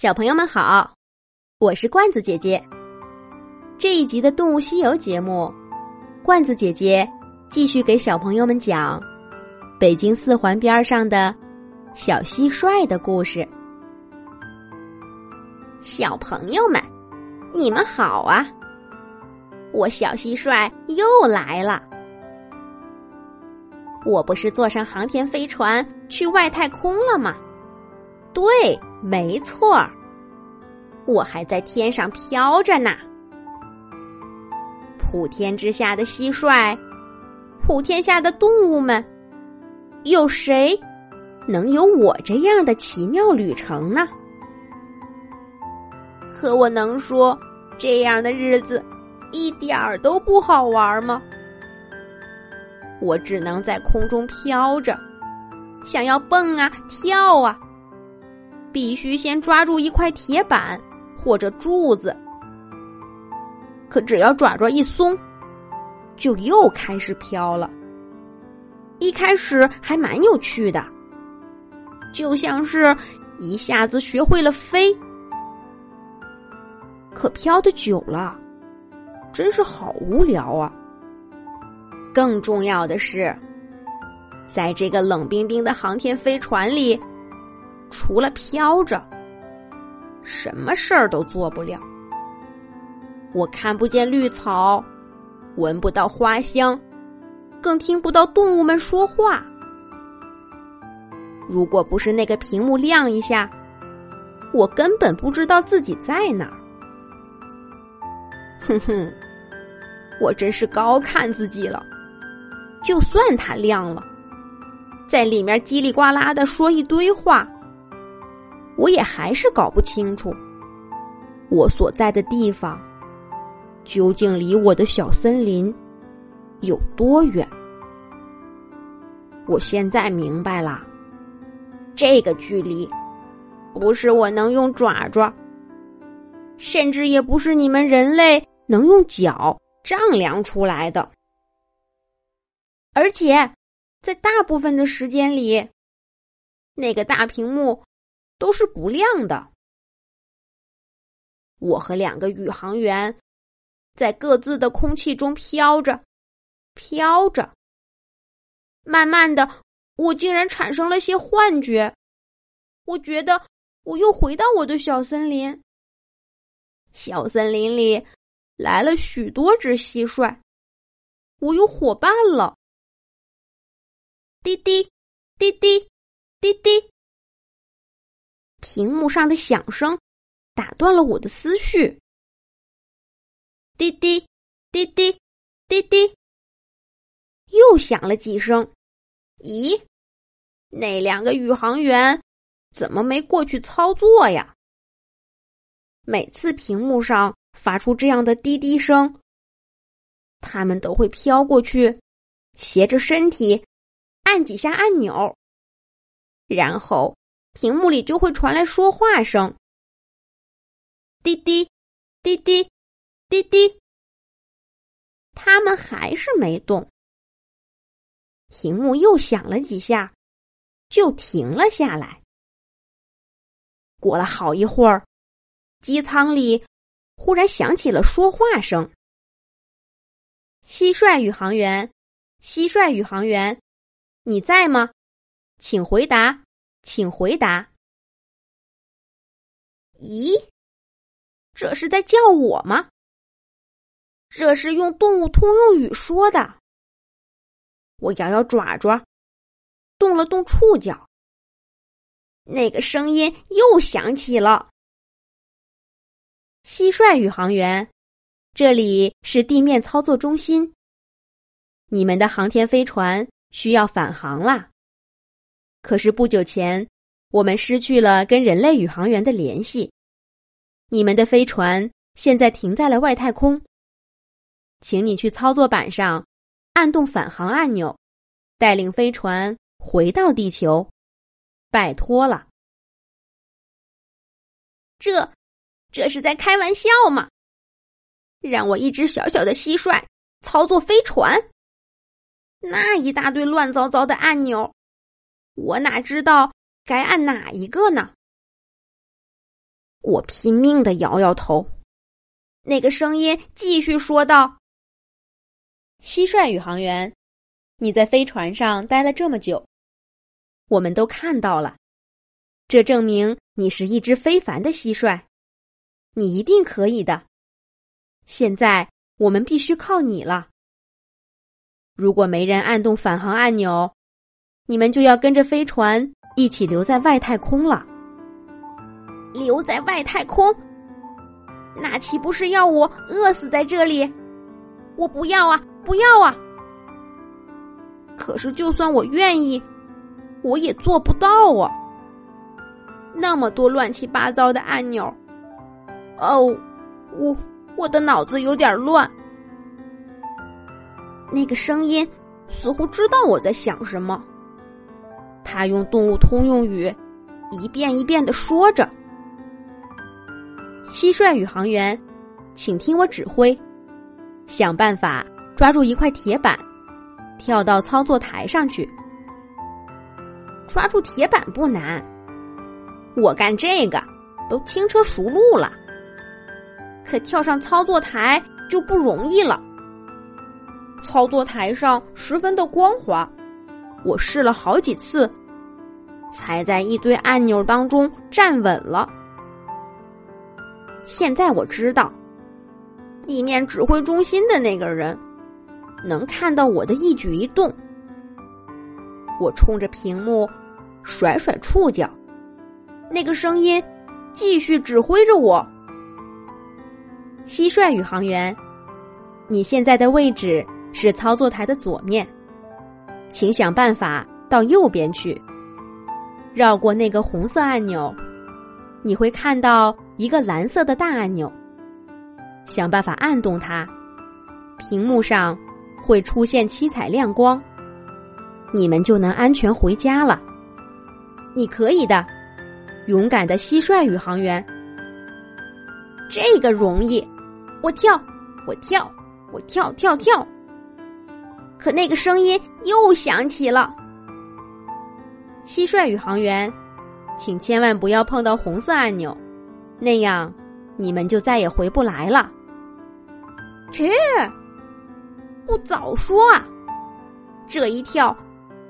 小朋友们好，我是罐子姐姐。这一集的《动物西游》节目，罐子姐姐继续给小朋友们讲北京四环边上的小蟋蟀的故事。小朋友们，你们好啊！我小蟋蟀又来了。我不是坐上航天飞船去外太空了吗？对，没错儿，我还在天上飘着呢。普天之下的蟋蟀，普天下的动物们，有谁能有我这样的奇妙旅程呢？可我能说这样的日子一点儿都不好玩吗？我只能在空中飘着，想要蹦啊跳啊，必须先抓住一块铁板或者柱子。可只要爪爪一松，就又开始飘了。一开始还蛮有趣的，就像是一下子学会了飞。可飘的久了，真是好无聊啊！更重要的是，在这个冷冰冰的航天飞船里，除了飘着，什么事儿都做不了。我看不见绿草，闻不到花香，更听不到动物们说话。如果不是那个屏幕亮一下，我根本不知道自己在哪儿。哼哼，我真是高看自己了。就算它亮了，在里面叽里呱啦的说一堆话，我也还是搞不清楚我所在的地方究竟离我的小森林有多远。我现在明白了，这个距离不是我能用爪爪，甚至也不是你们人类能用脚丈量出来的。而且，在大部分的时间里，那个大屏幕都是不亮的。我和两个宇航员在各自的空气中飘着，飘着。慢慢的，我竟然产生了些幻觉，我觉得我又回到我的小森林。小森林里来了许多只蟋蟀，我有伙伴了。滴滴，滴滴，滴滴。屏幕上的响声打断了我的思绪。滴滴，滴滴，滴滴，又响了几声。咦，那两个宇航员怎么没过去操作呀？每次屏幕上发出这样的滴滴声，他们都会飘过去，斜着身体。按几下按钮，然后屏幕里就会传来说话声：“滴滴，滴滴，滴滴。”他们还是没动。屏幕又响了几下，就停了下来。过了好一会儿，机舱里忽然响起了说话声：“蟋蟀宇航员，蟋蟀宇航员。”你在吗？请回答，请回答。咦，这是在叫我吗？这是用动物通用语说的。我摇摇爪爪，动了动触角，那个声音又响起了。蟋蟀宇航员，这里是地面操作中心，你们的航天飞船。需要返航啦。可是不久前，我们失去了跟人类宇航员的联系。你们的飞船现在停在了外太空，请你去操作板上按动返航按钮，带领飞船回到地球。拜托了。这，这是在开玩笑吗？让我一只小小的蟋蟀操作飞船？那一大堆乱糟糟的按钮，我哪知道该按哪一个呢？我拼命的摇摇头。那个声音继续说道：“蟋蟀宇航员，你在飞船上待了这么久，我们都看到了，这证明你是一只非凡的蟋蟀，你一定可以的。现在我们必须靠你了。如果没人按动返航按钮，你们就要跟着飞船一起留在外太空了。留在外太空。”那岂不是要我饿死在这里？我不要啊，不要啊！可是，就算我愿意，我也做不到啊。那么多乱七八糟的按钮，哦，我我的脑子有点乱。那个声音似乎知道我在想什么，他用动物通用语一遍一遍的说着。蟋蟀宇航员，请听我指挥，想办法抓住一块铁板，跳到操作台上去。抓住铁板不难，我干这个都轻车熟路了。可跳上操作台就不容易了。操作台上十分的光滑，我试了好几次，才在一堆按钮当中站稳了。现在我知道，地面指挥中心的那个人能看到我的一举一动。我冲着屏幕甩甩触角，那个声音继续指挥着我。蟋蟀宇航员，你现在的位置是操作台的左面，请想办法到右边去，绕过那个红色按钮，你会看到。一个蓝色的大按钮，想办法按动它，屏幕上会出现七彩亮光，你们就能安全回家了。你可以的，勇敢的蟋蟀宇航员。这个容易，我跳，我跳，我跳跳跳。可那个声音又响起了。蟋蟀宇航员，请千万不要碰到红色按钮。那样，你们就再也回不来了。去，不早说啊！这一跳，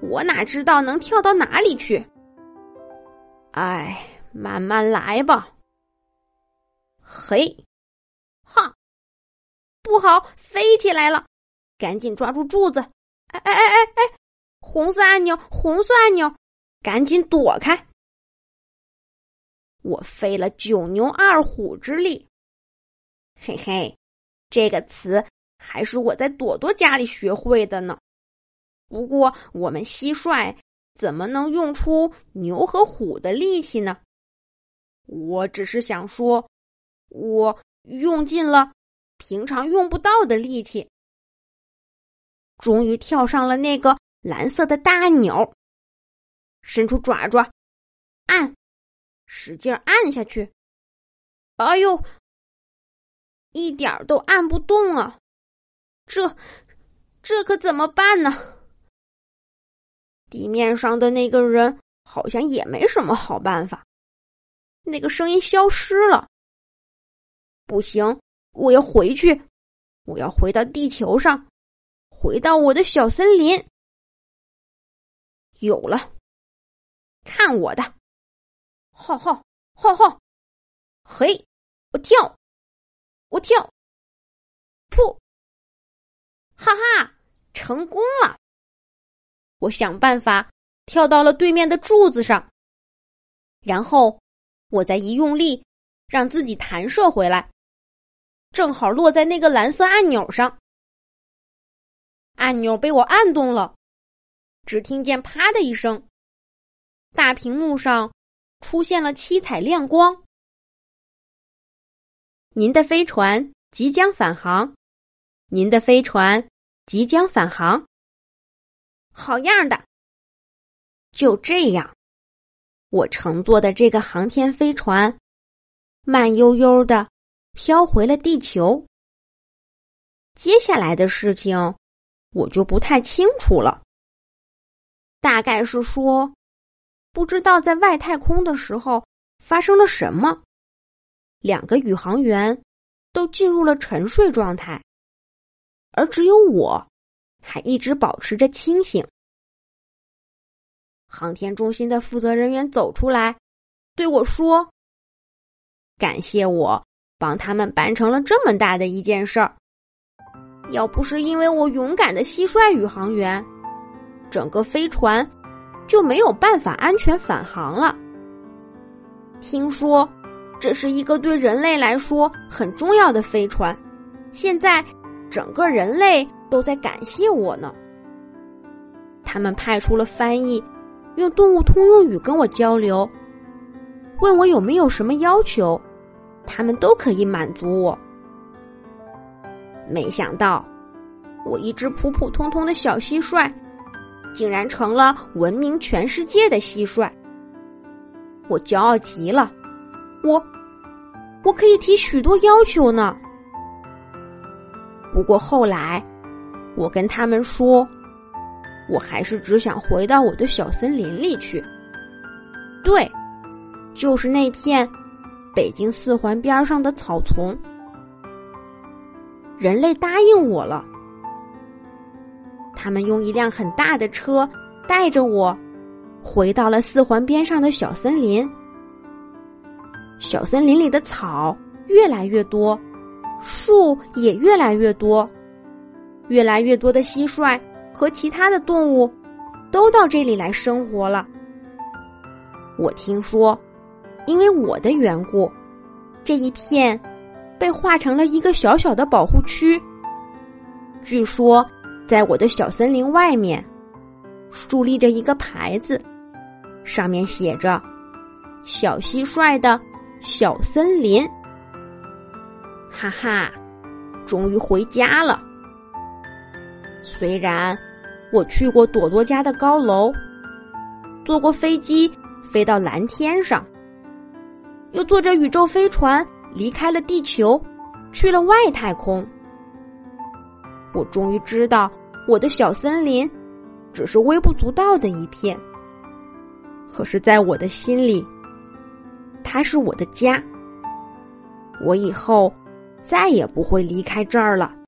我哪知道能跳到哪里去？哎，慢慢来吧。嘿，哈，不好，飞起来了！赶紧抓住柱子！哎哎哎哎哎，红色按钮，红色按钮，赶紧躲开！我费了九牛二虎之力，嘿嘿，这个词还是我在朵朵家里学会的呢。不过我们蟋蟀怎么能用出牛和虎的力气呢？我只是想说，我用尽了平常用不到的力气，终于跳上了那个蓝色的大按钮，伸出爪爪，按。使劲按下去，哎呦，一点都按不动啊！这这可怎么办呢？地面上的那个人好像也没什么好办法。那个声音消失了。不行，我要回去，我要回到地球上，回到我的小森林。有了，看我的！吼吼吼吼！嘿，我跳，我跳，噗！哈哈，成功了！我想办法跳到了对面的柱子上，然后我再一用力，让自己弹射回来，正好落在那个蓝色按钮上。按钮被我按动了，只听见“啪”的一声，大屏幕上。出现了七彩亮光，您的飞船即将返航，您的飞船即将返航。好样的！就这样，我乘坐的这个航天飞船慢悠悠的飘回了地球。接下来的事情我就不太清楚了，大概是说。不知道在外太空的时候发生了什么，两个宇航员都进入了沉睡状态，而只有我还一直保持着清醒。航天中心的负责人员走出来，对我说：“感谢我帮他们办成了这么大的一件事儿。要不是因为我勇敢的蟋蟀宇航员，整个飞船就没有办法安全返航了。听说这是一个对人类来说很重要的飞船，现在整个人类都在感谢我呢。他们派出了翻译。”用动物通用语跟我交流，问我有没有什么要求，他们都可以满足我。没想到，我一只普普通通的小蟋蟀，竟然成了闻名全世界的蟋蟀。我骄傲极了，我我可以提许多要求呢。不过后来，我跟他们说。我还是只想回到我的小森林里去。对，就是那片北京四环边上的草丛。人类答应我了，他们用一辆很大的车带着我回到了四环边上的小森林。小森林里的草越来越多，树也越来越多，越来越多的蟋蟀。和其他的动物都到这里来生活了。我听说，因为我的缘故，这一片被划成了一个小小的保护区。据说，在我的小森林外面，竖立着一个牌子，上面写着“小蟋蟀的小森林”。哈哈，终于回家了。虽然我去过朵朵家的高楼，坐过飞机飞到蓝天上，又坐着宇宙飞船离开了地球，去了外太空，我终于知道我的小森林只是微不足道的一片。可是，在我的心里，它是我的家，我以后再也不会离开这儿了。